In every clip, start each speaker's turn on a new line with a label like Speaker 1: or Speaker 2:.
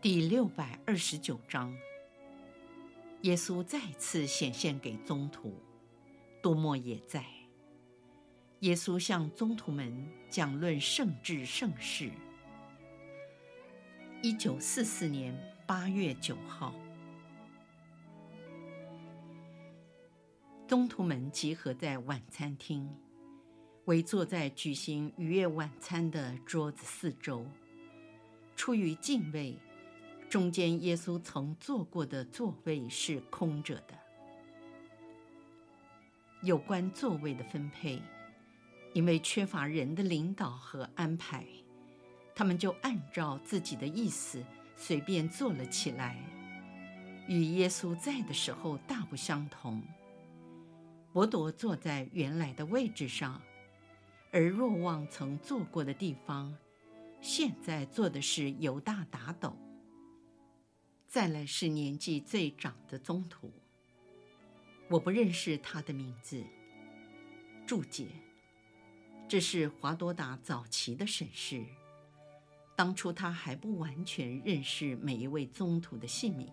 Speaker 1: 第六百二十九章，耶稣再次显现给宗徒，多默也在。耶稣向宗徒们讲论圣治圣事。一九四四年八月九号，宗徒们集合在晚餐厅，围坐在举行逾越晚餐的桌子四周，出于敬畏。中间耶稣曾坐过的座位是空着的。有关座位的分配，因为缺乏人的领导和安排，他们就按照自己的意思随便坐了起来，与耶稣在的时候大不相同。伯多坐在原来的位置上，而若望曾坐过的地方，现在坐的是犹大打斗。再来是年纪最长的宗徒，我不认识他的名字。注解：这是华多达早期的审视，当初他还不完全认识每一位宗徒的姓名。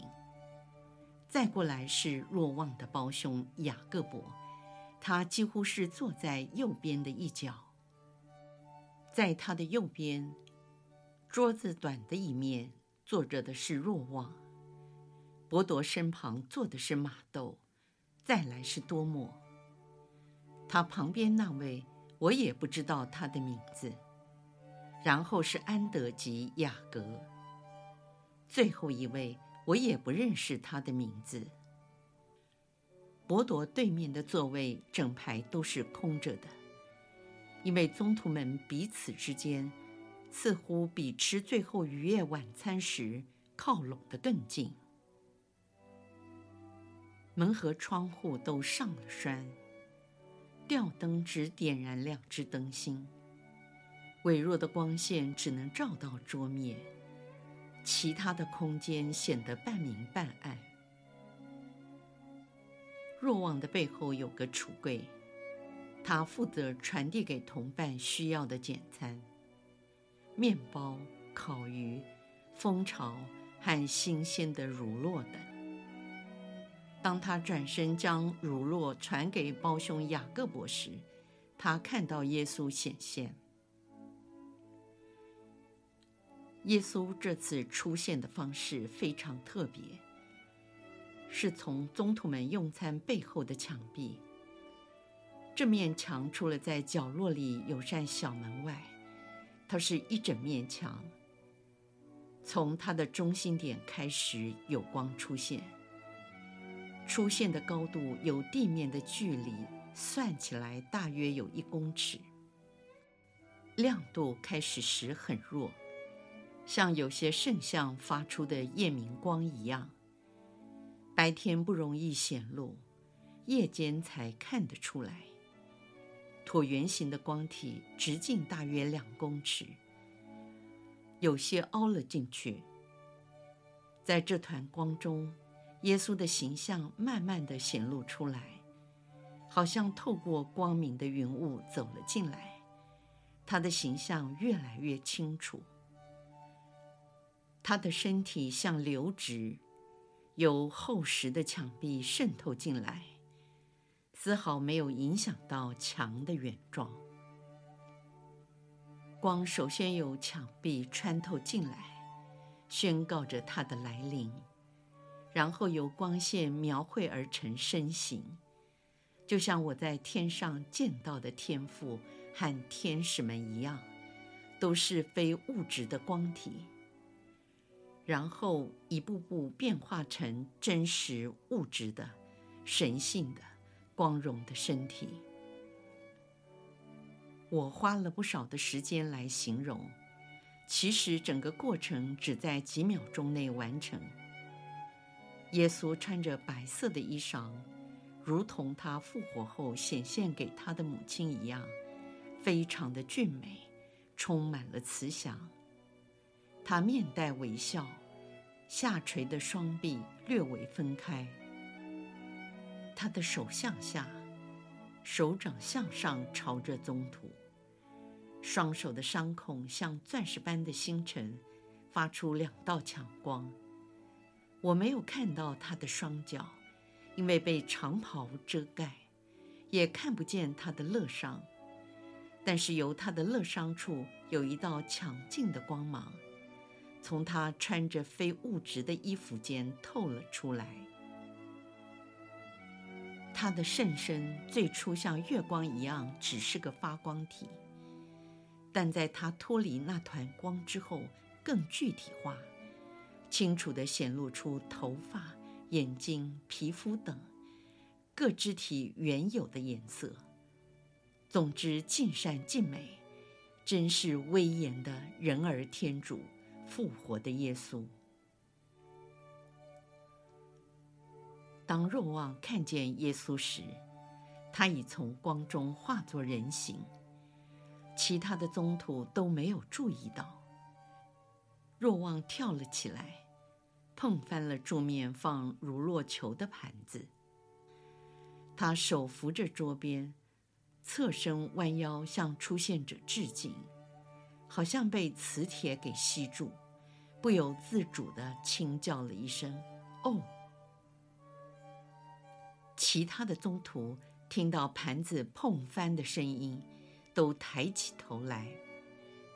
Speaker 1: 再过来是若望的胞兄雅各伯，他几乎是坐在右边的一角，在他的右边，桌子短的一面坐着的是若望。伯多身旁坐的是马窦，再来是多默。他旁边那位我也不知道他的名字。然后是安德及雅各，最后一位我也不认识他的名字。伯多对面的座位整排都是空着的，因为宗徒们彼此之间似乎比吃最后逾越晚餐时靠拢得更近。门和窗户都上了栓，吊灯只点燃两只灯芯，微弱的光线只能照到桌面，其他的空间显得半明半暗。若望的背后有个橱柜，他负责传递给同伴需要的简餐：面包、烤鱼、蜂巢和新鲜的乳酪等。当他转身将乳酪传给胞兄雅各伯时，他看到耶稣显现。耶稣这次出现的方式非常特别，是从宗徒们用餐背后的墙壁。这面墙除了在角落里有扇小门外，它是一整面墙。从它的中心点开始，有光出现。出现的高度有地面的距离算起来大约有一公尺，亮度开始时很弱，像有些圣像发出的夜明光一样。白天不容易显露，夜间才看得出来。椭圆形的光体直径大约两公尺，有些凹了进去。在这团光中。耶稣的形象慢慢地显露出来，好像透过光明的云雾走了进来。他的形象越来越清楚。他的身体像流直，由厚实的墙壁渗透进来，丝毫没有影响到墙的原状。光首先由墙壁穿透进来，宣告着他的来临。然后由光线描绘而成身形，就像我在天上见到的天父和天使们一样，都是非物质的光体。然后一步步变化成真实物质的、神性的、光荣的身体。我花了不少的时间来形容，其实整个过程只在几秒钟内完成。耶稣穿着白色的衣裳，如同他复活后显现给他的母亲一样，非常的俊美，充满了慈祥。他面带微笑，下垂的双臂略微分开，他的手向下，手掌向上朝着宗徒，双手的伤孔像钻石般的星辰，发出两道强光。我没有看到他的双脚，因为被长袍遮盖，也看不见他的乐伤。但是由他的乐伤处有一道强劲的光芒，从他穿着非物质的衣服间透了出来。他的圣身最初像月光一样，只是个发光体，但在他脱离那团光之后，更具体化。清楚地显露出头发、眼睛、皮肤等各肢体原有的颜色。总之，尽善尽美，真是威严的人儿天主，复活的耶稣。当若望看见耶稣时，他已从光中化作人形，其他的宗徒都没有注意到。若望跳了起来。碰翻了桌面放如落球的盘子，他手扶着桌边，侧身弯腰向出现者致敬，好像被磁铁给吸住，不由自主地轻叫了一声“哦”。其他的宗徒听到盘子碰翻的声音，都抬起头来，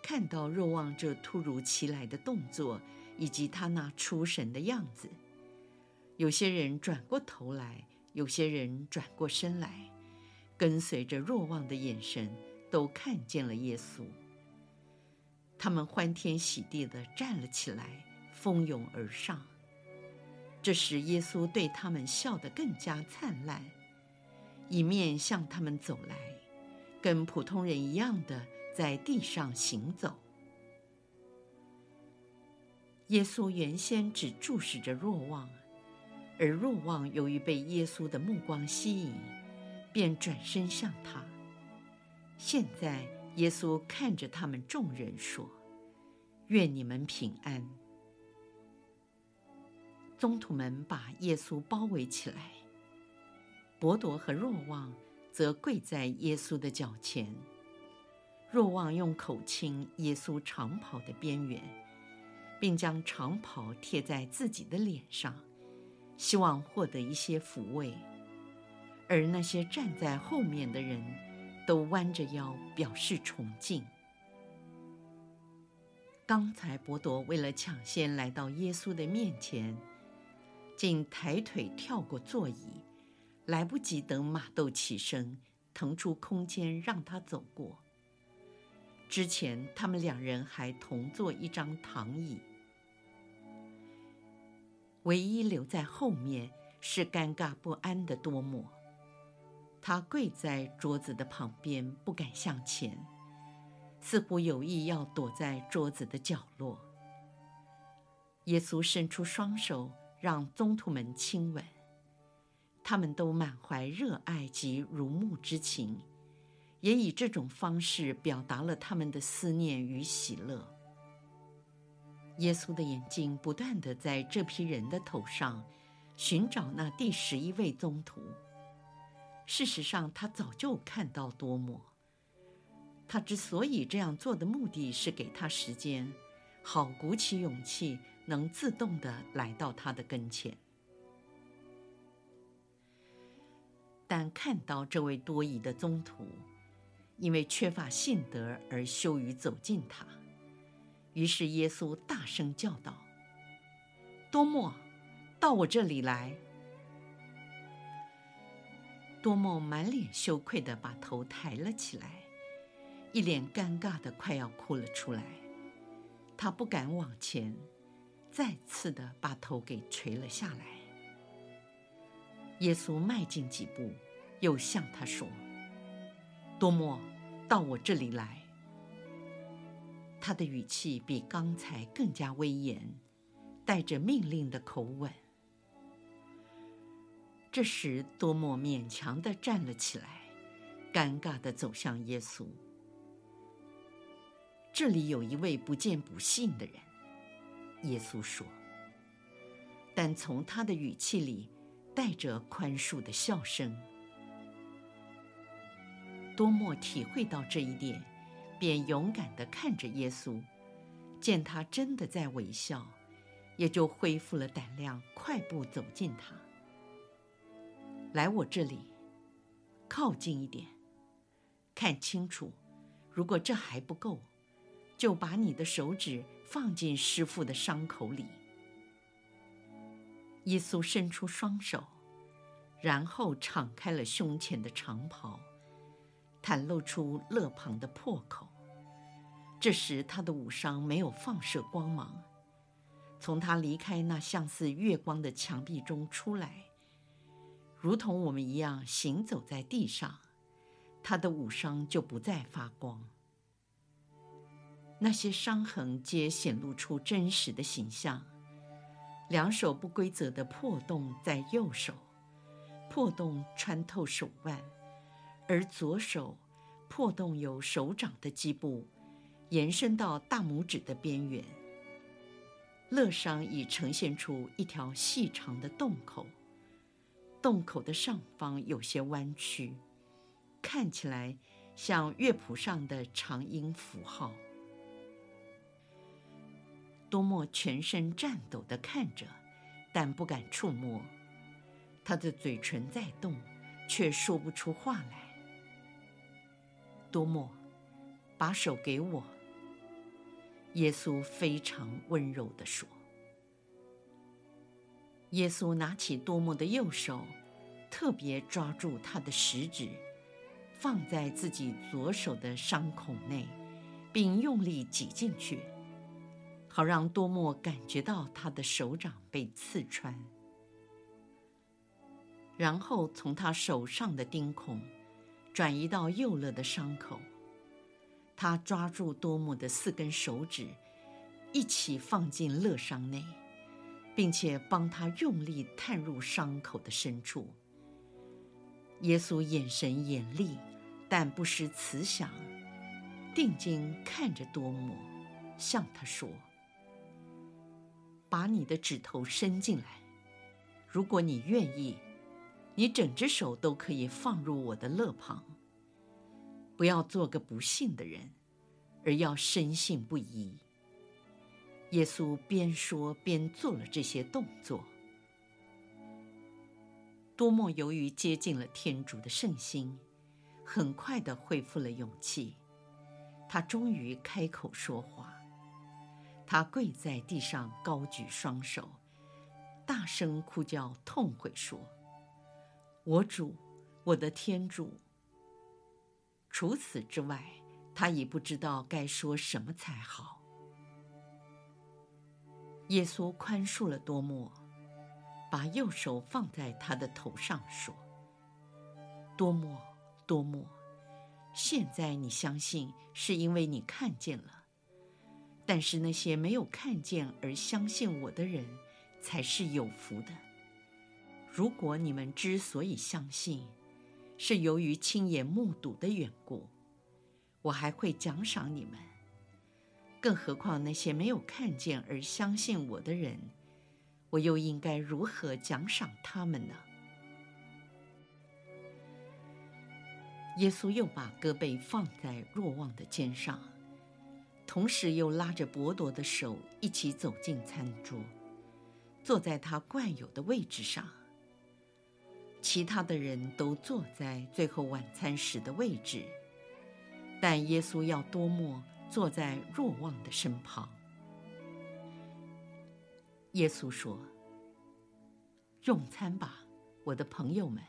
Speaker 1: 看到若望这突如其来的动作。以及他那出神的样子，有些人转过头来，有些人转过身来，跟随着若望的眼神，都看见了耶稣。他们欢天喜地地站了起来，蜂拥而上。这时，耶稣对他们笑得更加灿烂，一面向他们走来，跟普通人一样的在地上行走。耶稣原先只注视着若望，而若望由于被耶稣的目光吸引，便转身向他。现在，耶稣看着他们众人说：“愿你们平安。”宗徒们把耶稣包围起来，伯多和若望则跪在耶稣的脚前。若望用口亲耶稣长袍的边缘。并将长袍贴在自己的脸上，希望获得一些抚慰。而那些站在后面的人，都弯着腰表示崇敬。刚才伯多为了抢先来到耶稣的面前，竟抬腿跳过座椅，来不及等马窦起身，腾出空间让他走过。之前他们两人还同坐一张躺椅。唯一留在后面是尴尬不安的多默，他跪在桌子的旁边，不敢向前，似乎有意要躲在桌子的角落。耶稣伸出双手，让宗徒们亲吻，他们都满怀热爱及如沐之情，也以这种方式表达了他们的思念与喜乐。耶稣的眼睛不断地在这批人的头上寻找那第十一位宗徒。事实上，他早就看到多默。他之所以这样做的目的是给他时间，好鼓起勇气，能自动地来到他的跟前。但看到这位多疑的宗徒，因为缺乏信德而羞于走近他。于是耶稣大声叫道：“多默，到我这里来。”多默满脸羞愧地把头抬了起来，一脸尴尬地快要哭了出来。他不敢往前，再次地把头给垂了下来。耶稣迈进几步，又向他说：“多默，到我这里来。”他的语气比刚才更加威严，带着命令的口吻。这时，多默勉强地站了起来，尴尬地走向耶稣。这里有一位不见不信的人，耶稣说。但从他的语气里带着宽恕的笑声。多默体会到这一点，便勇敢地看着耶稣，见他真的在微笑，也就恢复了胆量，快步走近他。来我这里，靠近一点，看清楚。如果这还不够，就把你的手指放进师傅的伤口里。耶稣伸出双手，然后敞开了胸前的长袍。袒露出肋旁的破口。这时，他的武伤没有放射光芒，从他离开那像似月光的墙壁中出来，如同我们一样行走在地上，他的武伤就不再发光。那些伤痕皆显露出真实的形象：两手不规则的破洞在右手，破洞穿透手腕。而左手破洞由手掌的基部延伸到大拇指的边缘，肋伤已呈现出一条细长的洞口，洞口的上方有些弯曲，看起来像乐谱上的长音符号。多莫全身颤抖地看着，但不敢触摸，他的嘴唇在动，却说不出话来。多默，把手给我。耶稣非常温柔地说。耶稣拿起多默的右手，特别抓住他的食指，放在自己左手的伤口内，并用力挤进去，好让多默感觉到他的手掌被刺穿。然后从他手上的钉孔。转移到右肋的伤口，他抓住多姆的四根手指，一起放进乐伤内，并且帮他用力探入伤口的深处。耶稣眼神严厉，但不失慈祥，定睛看着多姆，向他说：“把你的指头伸进来，如果你愿意。”你整只手都可以放入我的肋旁。不要做个不信的人，而要深信不疑。耶稣边说边做了这些动作。多默由于接近了天主的圣心，很快地恢复了勇气。他终于开口说话。他跪在地上，高举双手，大声哭叫，痛悔说。我主，我的天主。除此之外，他已不知道该说什么才好。耶稣宽恕了多默，把右手放在他的头上，说：“多默，多默，现在你相信，是因为你看见了。但是那些没有看见而相信我的人，才是有福的。”如果你们之所以相信，是由于亲眼目睹的缘故，我还会奖赏你们。更何况那些没有看见而相信我的人，我又应该如何奖赏他们呢？耶稣又把胳膊放在若望的肩上，同时又拉着伯多的手一起走进餐桌，坐在他惯有的位置上。其他的人都坐在最后晚餐时的位置，但耶稣要多默坐在若望的身旁。耶稣说：“用餐吧，我的朋友们。”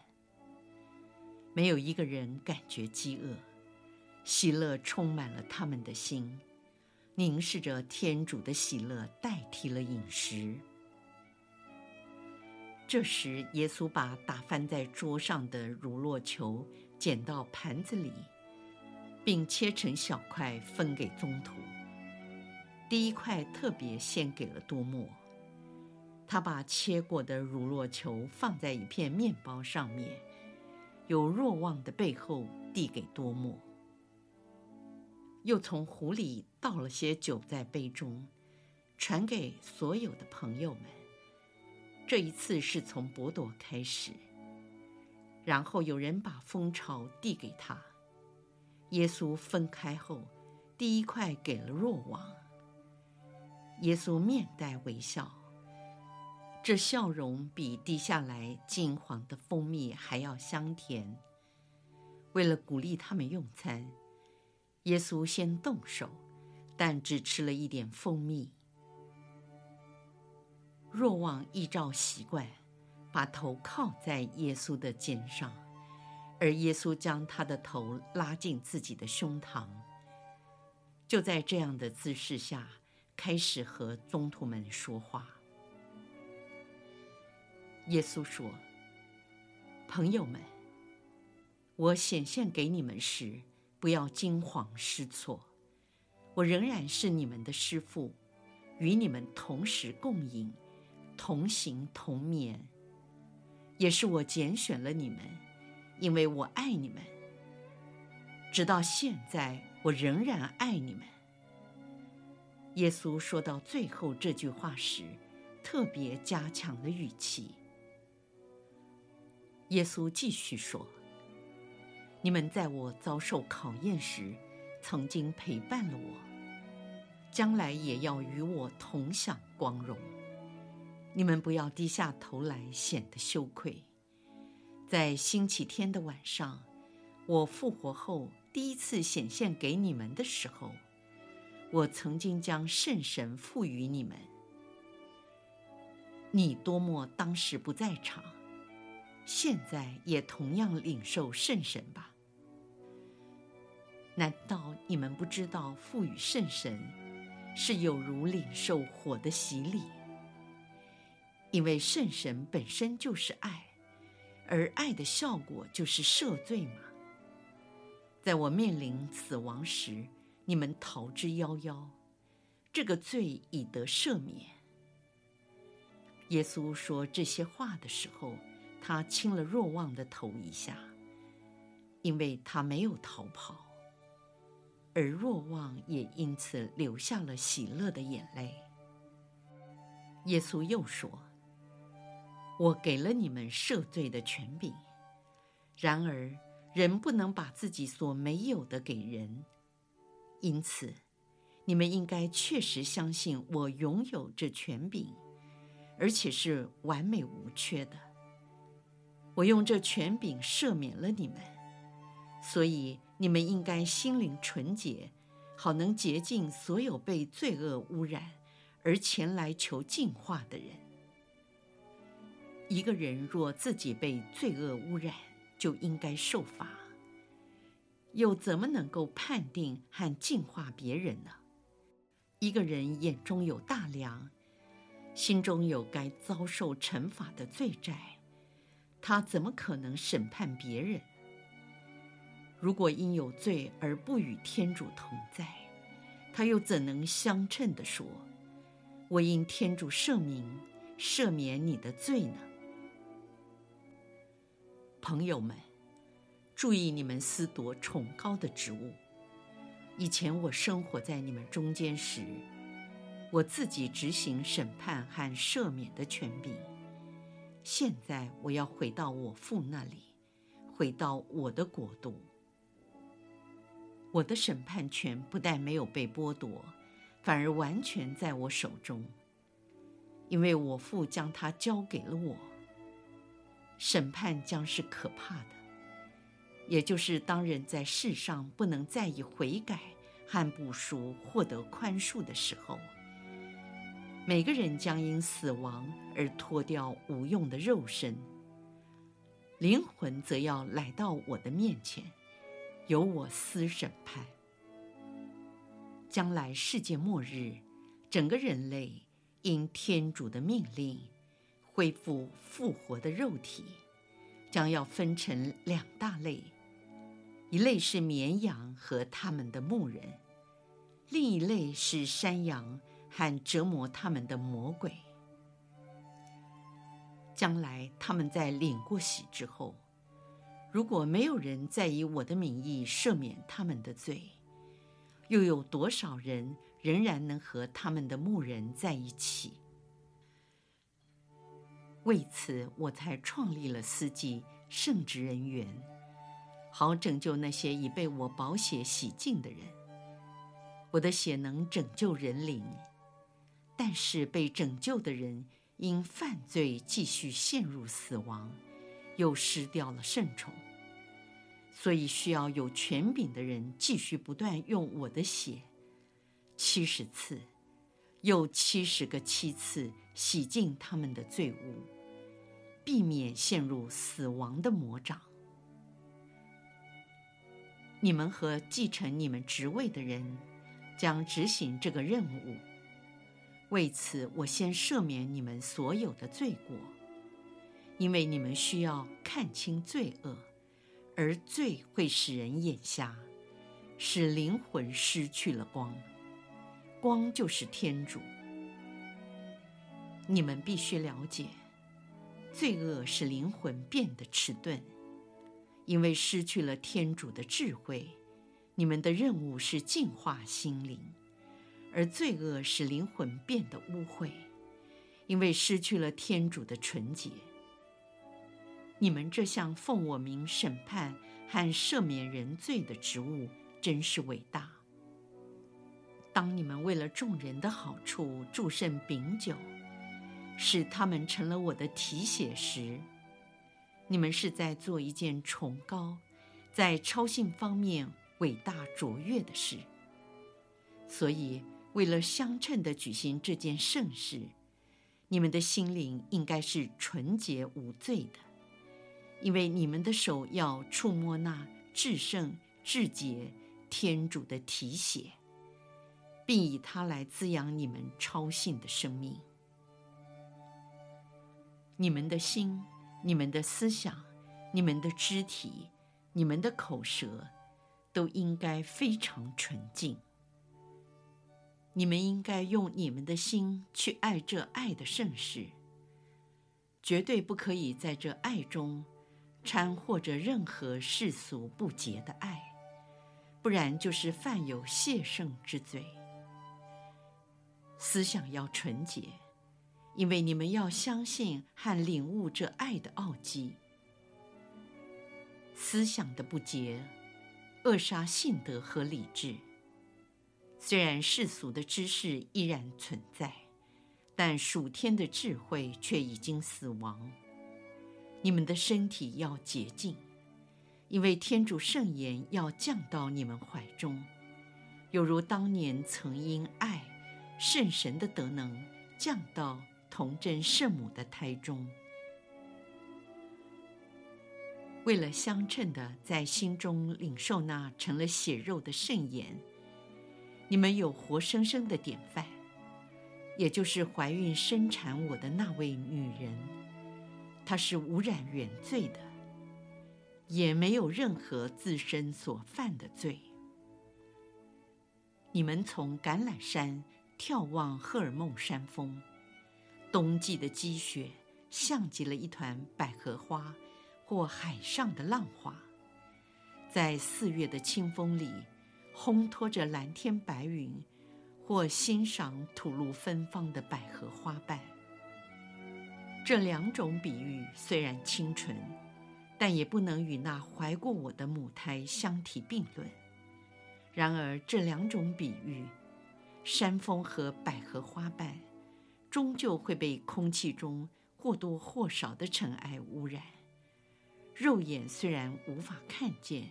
Speaker 1: 没有一个人感觉饥饿，喜乐充满了他们的心，凝视着天主的喜乐代替了饮食。这时，耶稣把打翻在桌上的乳酪球捡到盘子里，并切成小块分给宗徒，第一块特别献给了多默。他把切过的乳酪球放在一片面包上面，由若望的背后递给多默，又从壶里倒了些酒在杯中，传给所有的朋友们。这一次是从伯多开始，然后有人把蜂巢递给他。耶稣分开后，第一块给了若望。耶稣面带微笑。这笑容比滴下来金黄的蜂蜜还要香甜。为了鼓励他们用餐，耶稣先动手，但只吃了一点蜂蜜。若望依照习惯，把头靠在耶稣的肩上，而耶稣将他的头拉进自己的胸膛。就在这样的姿势下，开始和宗徒们说话。耶稣说：“朋友们，我显现给你们时，不要惊慌失措。我仍然是你们的师傅，与你们同时共饮，同行同眠。也是我拣选了你们，因为我爱你们。直到现在，我仍然爱你们。”耶稣说到最后这句话时，特别加强了语气。耶稣继续说：“你们在我遭受考验时，曾经陪伴了我，将来也要与我同享光荣。你们不要低下头来，显得羞愧。在星期天的晚上，我复活后第一次显现给你们的时候，我曾经将圣神赋予你们。你多么当时不在场。”现在也同样领受圣神吧？难道你们不知道赋予圣神是有如领受火的洗礼？因为圣神本身就是爱，而爱的效果就是赦罪嘛。在我面临死亡时，你们逃之夭夭，这个罪已得赦免。耶稣说这些话的时候。他亲了若望的头一下，因为他没有逃跑，而若望也因此流下了喜乐的眼泪。耶稣又说：“我给了你们赦罪的权柄，然而人不能把自己所没有的给人，因此你们应该确实相信我拥有这权柄，而且是完美无缺的。”我用这权柄赦免了你们，所以你们应该心灵纯洁，好能洁净所有被罪恶污染而前来求净化的人。一个人若自己被罪恶污染，就应该受罚，又怎么能够判定和净化别人呢？一个人眼中有大梁，心中有该遭受惩罚的罪债。他怎么可能审判别人？如果因有罪而不与天主同在，他又怎能相称地说：“我因天主圣名赦免你的罪呢？”朋友们，注意你们思夺崇高的职务。以前我生活在你们中间时，我自己执行审判和赦免的权柄。现在我要回到我父那里，回到我的国度。我的审判权不但没有被剥夺，反而完全在我手中，因为我父将它交给了我。审判将是可怕的，也就是当人在世上不能再以悔改和补赎获得宽恕的时候。每个人将因死亡而脱掉无用的肉身，灵魂则要来到我的面前，由我司审判。将来世界末日，整个人类因天主的命令恢复复活的肉体，将要分成两大类：一类是绵羊和他们的牧人，另一类是山羊和折磨他们的魔鬼。将来他们在领过洗之后，如果没有人再以我的名义赦免他们的罪，又有多少人仍然能和他们的牧人在一起？为此，我才创立了司祭圣职人员，好拯救那些已被我宝血洗净的人。我的血能拯救人灵，但是被拯救的人因犯罪继续陷入死亡。又失掉了圣宠，所以需要有权柄的人继续不断用我的血，七十次，又七十个七次洗净他们的罪污，避免陷入死亡的魔掌。你们和继承你们职位的人将执行这个任务。为此，我先赦免你们所有的罪过。因为你们需要看清罪恶，而罪会使人眼瞎，使灵魂失去了光。光就是天主。你们必须了解，罪恶使灵魂变得迟钝，因为失去了天主的智慧。你们的任务是净化心灵，而罪恶使灵魂变得污秽，因为失去了天主的纯洁。你们这项奉我名审判和赦免人罪的职务真是伟大。当你们为了众人的好处祝圣饼酒，使他们成了我的体血时，你们是在做一件崇高，在超性方面伟大卓越的事。所以，为了相称地举行这件盛事，你们的心灵应该是纯洁无罪的。因为你们的手要触摸那至圣至洁天主的体血，并以它来滋养你们超性的生命。你们的心、你们的思想、你们的肢体、你们的口舌，都应该非常纯净。你们应该用你们的心去爱这爱的盛世，绝对不可以在这爱中。掺和着任何世俗不洁的爱，不然就是犯有亵圣之罪。思想要纯洁，因为你们要相信和领悟这爱的奥迹。思想的不洁，扼杀信德和理智。虽然世俗的知识依然存在，但属天的智慧却已经死亡。你们的身体要洁净，因为天主圣言要降到你们怀中，有如当年曾因爱圣神的德能降到童贞圣母的胎中。为了相称的在心中领受那成了血肉的圣言，你们有活生生的典范，也就是怀孕生产我的那位女人。她是无染原罪的，也没有任何自身所犯的罪。你们从橄榄山眺望赫尔蒙山峰，冬季的积雪像极了一团百合花或海上的浪花，在四月的清风里烘托着蓝天白云，或欣赏吐露芬芳的百合花瓣。这两种比喻虽然清纯，但也不能与那怀过我的母胎相提并论。然而，这两种比喻，山峰和百合花瓣，终究会被空气中或多或少的尘埃污染。肉眼虽然无法看见，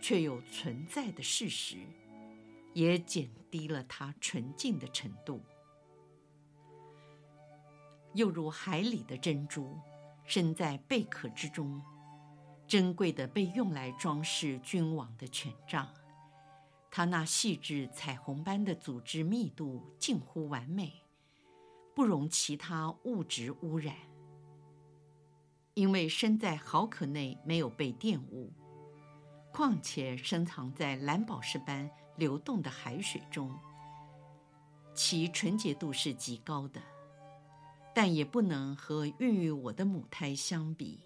Speaker 1: 却有存在的事实，也减低了它纯净的程度。又如海里的珍珠，身在贝壳之中，珍贵的被用来装饰君王的权杖。它那细致彩虹般的组织密度近乎完美，不容其他物质污染。因为身在壕壳内没有被玷污，况且深藏在蓝宝石般流动的海水中，其纯洁度是极高的，但也不能和孕育我的母胎相比，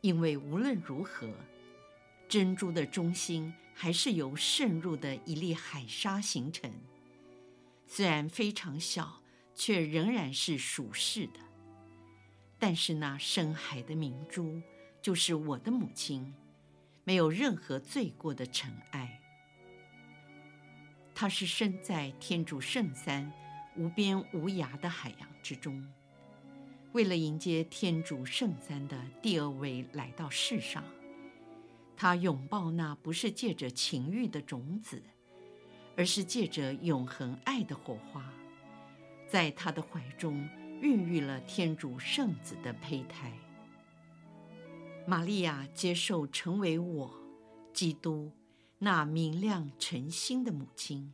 Speaker 1: 因为无论如何，珍珠的中心还是由渗入的一粒海沙形成，虽然非常小，却仍然是属实的。但是那深海的明珠，就是我的母亲，没有任何罪过的尘埃。她是身在天主圣三、无边无涯的海洋之中，为了迎接天主圣三的第二位来到世上，她拥抱那不是借着情欲的种子，而是借着永恒爱的火花，在他的怀中孕育了天主圣子的胚胎。玛利亚接受成为我，基督，那明亮晨星的母亲，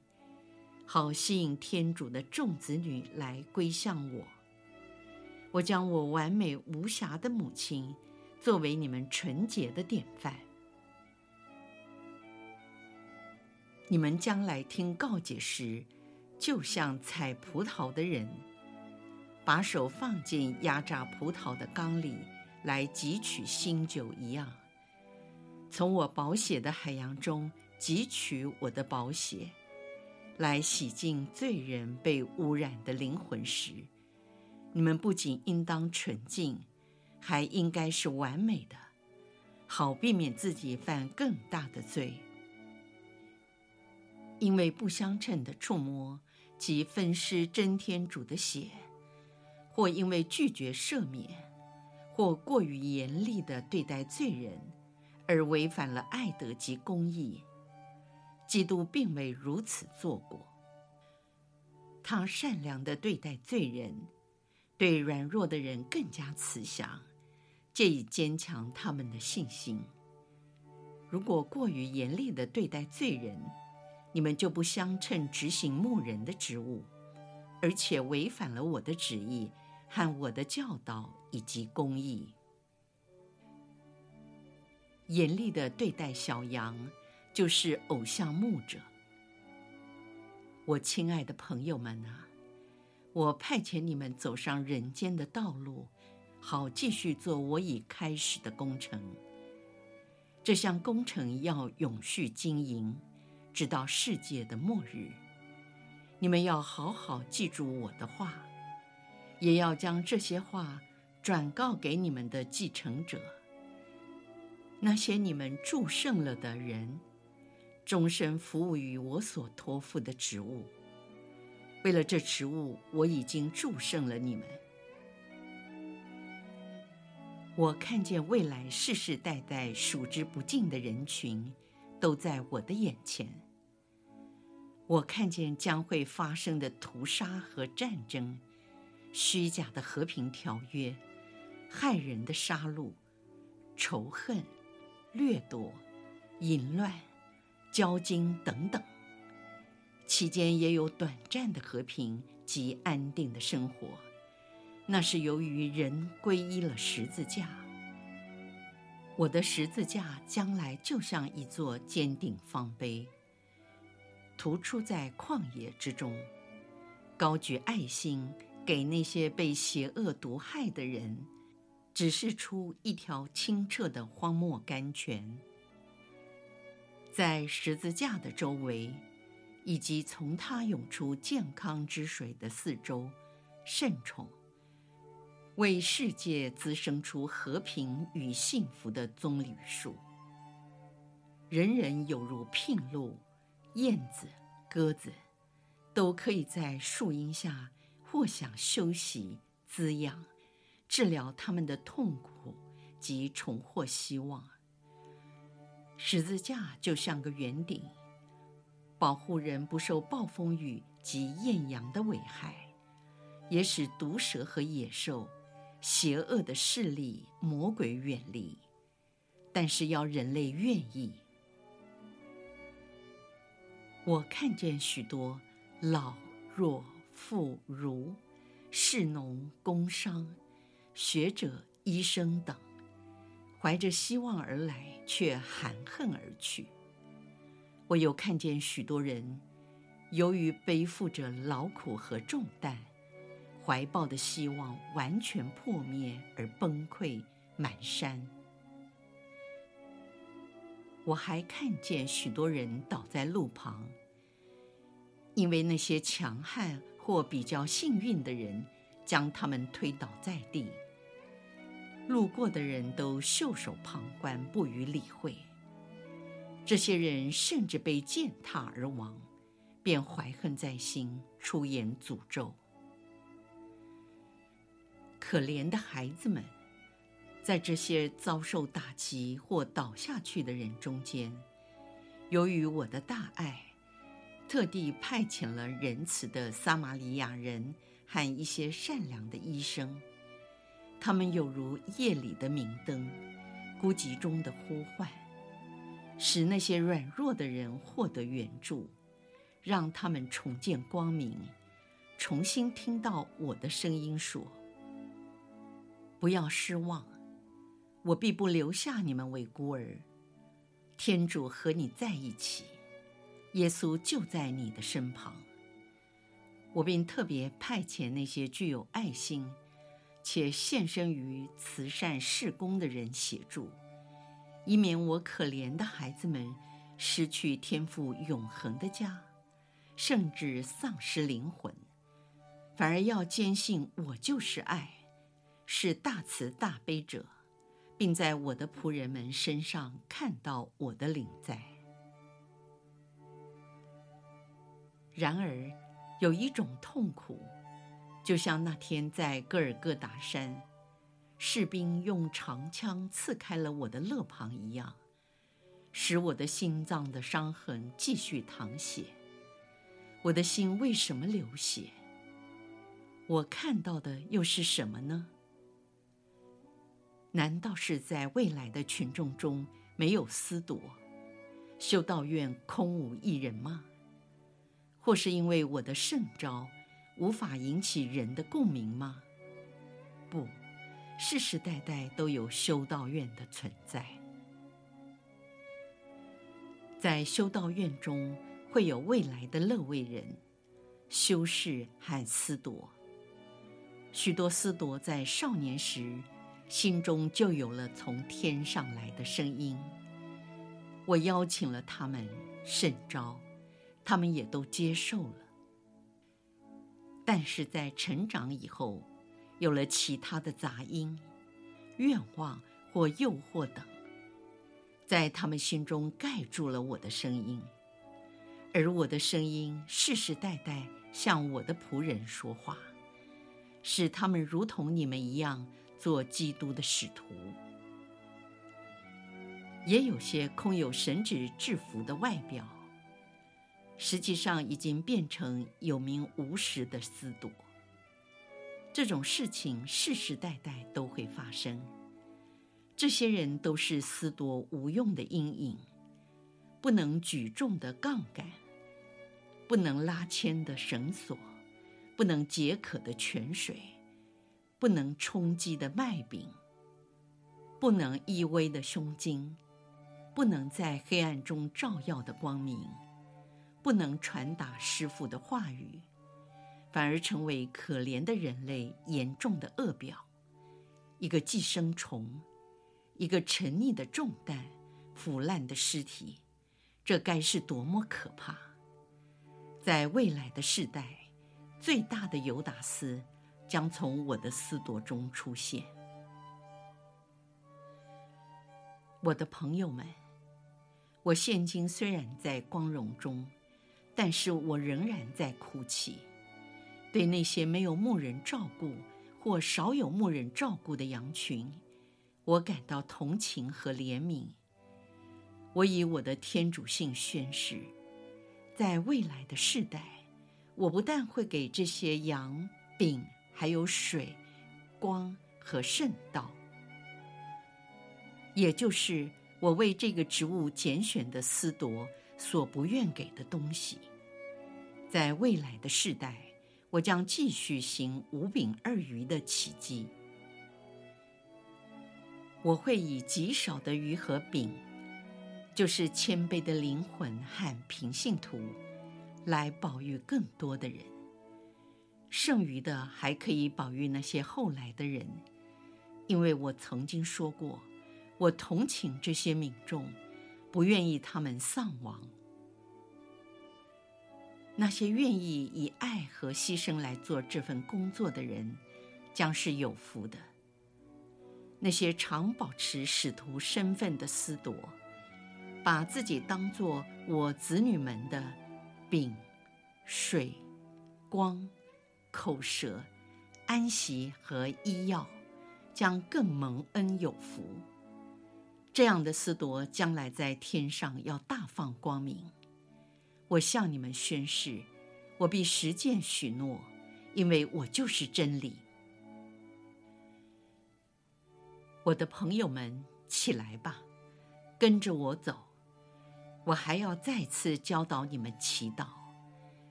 Speaker 1: 好吸引天主的众子女来归向我。我将我完美无瑕的母亲作为你们纯洁的典范。你们将来听告解时，就像采葡萄的人，把手放进压榨葡萄的缸里。来汲取新酒一样，从我宝血的海洋中汲取我的宝血，来洗净罪人被污染的灵魂时，你们不仅应当纯净，还应该是完美的，好避免自己犯更大的罪。因为不相称的触摸及分施真天主的血，或因为拒绝赦免。或过于严厉地对待罪人，而违反了爱德及公义。基督并未如此做过。他善良地对待罪人，对软弱的人更加慈祥，借以坚强他们的信心。如果过于严厉地对待罪人，你们就不相称执行牧人的职务，而且违反了我的旨意。和我的教导以及公义，严厉的对待小羊，就是偶像牧者。我亲爱的朋友们啊，我派遣你们走上人间的道路，好继续做我已开始的工程。这项工程要永续经营，直到世界的末日。你们要好好记住我的话。也要将这些话转告给你们的继承者，那些你们祝圣了的人，终身服务于我所托付的职务。为了这职务，我已经祝圣了你们。我看见未来世世代代数之不尽的人群，都在我的眼前。我看见将会发生的屠杀和战争。虚假的和平条约，害人的杀戮、仇恨、掠夺、淫乱、交经等等，期间也有短暂的和平及安定的生活，那是由于人皈依了十字架。我的十字架将来就像一座坚定方碑，突出在旷野之中，高举爱心。给那些被邪恶毒害的人，指示出一条清澈的荒漠甘泉。在十字架的周围，以及从它涌出健康之水的四周，圣宠，为世界滋生出和平与幸福的棕榈树。人人有如聘鹿、燕子、鸽子，都可以在树荫下。或想休息、滋养、治疗他们的痛苦及重获希望。十字架就像个圆顶，保护人不受暴风雨及艳阳的危害，也使毒蛇和野兽、邪恶的势力、魔鬼远离。但是要人类愿意。我看见许多老弱。妇孺、士农、工商、学者、医生等，怀着希望而来，却含恨而去。我又看见许多人，由于背负着劳苦和重担，怀抱的希望完全破灭而崩溃满山。我还看见许多人倒在路旁，因为那些强悍或比较幸运的人将他们推倒在地，路过的人都袖手旁观，不予理会。这些人甚至被践踏而亡，便怀恨在心，出言诅咒。可怜的孩子们，在这些遭受打击或倒下去的人中间，由于我的大爱，特地派遣了仁慈的撒玛利亚人和一些善良的医生，他们有如夜里的明灯，孤寂中的呼唤。使那些软弱的人获得援助，让他们重见光明，重新听到我的声音说：“不要失望，我必不留下你们为孤儿。天主和你在一起，耶稣就在你的身旁。我并特别派遣那些具有爱心且献身于慈善事工的人协助。”以免我可怜的孩子们失去天父永恒的家，甚至丧失灵魂，反而要坚信我就是爱，是大慈大悲者，并在我的仆人们身上看到我的领在。然而，有一种痛苦，就像那天在各尔各达山。士兵用长枪刺开了我的肋旁一样，使我的心脏的伤痕继续淌血。我的心为什么流血？我看到的又是什么呢？难道是在未来的群众中没有司铎，修道院空无一人吗？或是因为我的圣招无法引起人的共鸣吗？不。世世代代都有修道院的存在，在修道院中会有未来的勒卫人、修士和司铎。许多司铎在少年时心中就有了从天上来的声音，我邀请了他们甚招，他们也都接受了。但是在成长以后，有了其他的杂音、愿望或诱惑等，在他们心中盖住了我的声音，而我的声音世世代代向我的仆人说话，使他们如同你们一样做基督的使徒。也有些空有神职制服的外表，实际上已经变成有名无实的司铎。这种事情世世代代都会发生。这些人都是司铎无用的阴影，不能举重的杠杆，不能拉牵的绳索，不能解渴的泉水，不能充饥的麦饼，不能依偎的胸襟，不能在黑暗中照耀的光明，不能传达师父的话语。反而成为可怜的人类严重的恶表，一个寄生虫，一个沉溺的重担，腐烂的尸体，这该是多么可怕！在未来的世代，最大的犹达斯将从我的思铎中出现。我的朋友们，我现今虽然在光荣中，但是我仍然在哭泣。对那些没有牧人照顾或少有牧人照顾的羊群，我感到同情和怜悯。我以我的天主性宣誓，在未来的世代，我不但会给这些羊饼，还有水、光和圣道，也就是我为这个植物拣选的思铎所不愿给的东西。在未来的世代。我将继续行五饼二鱼的奇迹。我会以极少的鱼和饼，就是谦卑的灵魂和平信徒，来保育更多的人。剩余的还可以保育那些后来的人，因为我曾经说过，我同情这些民众，不愿意他们丧亡。那些愿意以爱和牺牲来做这份工作的人，将是有福的。那些常保持使徒身份的司铎，把自己当作我子女们的饼、水、光、口舌、安息和医药，将更蒙恩有福。这样的司铎将来在天上要大放光明。我向你们宣誓，我必实践许诺，因为我就是真理。我的朋友们，起来吧，跟着我走。我还要再次教导你们祈祷。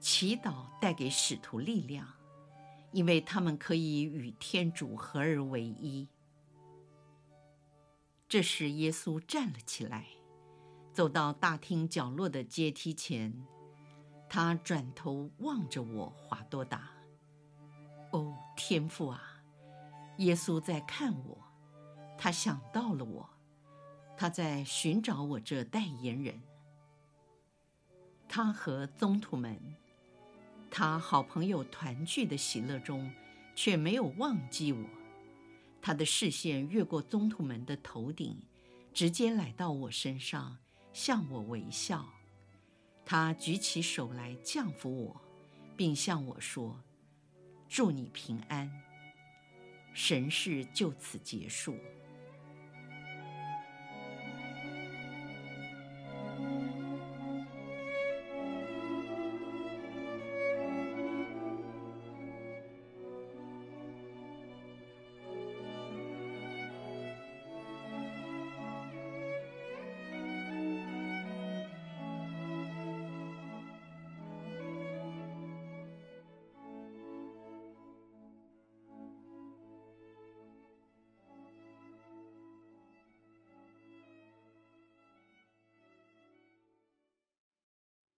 Speaker 1: 祈祷带给使徒力量，因为他们可以与天主合而为一。这时，耶稣站了起来。走到大厅角落的阶梯前，他转头望着我，华多达。哦，天父啊，耶稣在看我，他想到了我，他在寻找我这代言人。他和宗徒们，他好朋友团聚的喜乐中，却没有忘记我。他的视线越过宗徒们的头顶，直接来到我身上。向我微笑，他举起手来降服我，并向我说：“祝你平安。”神事就此结束。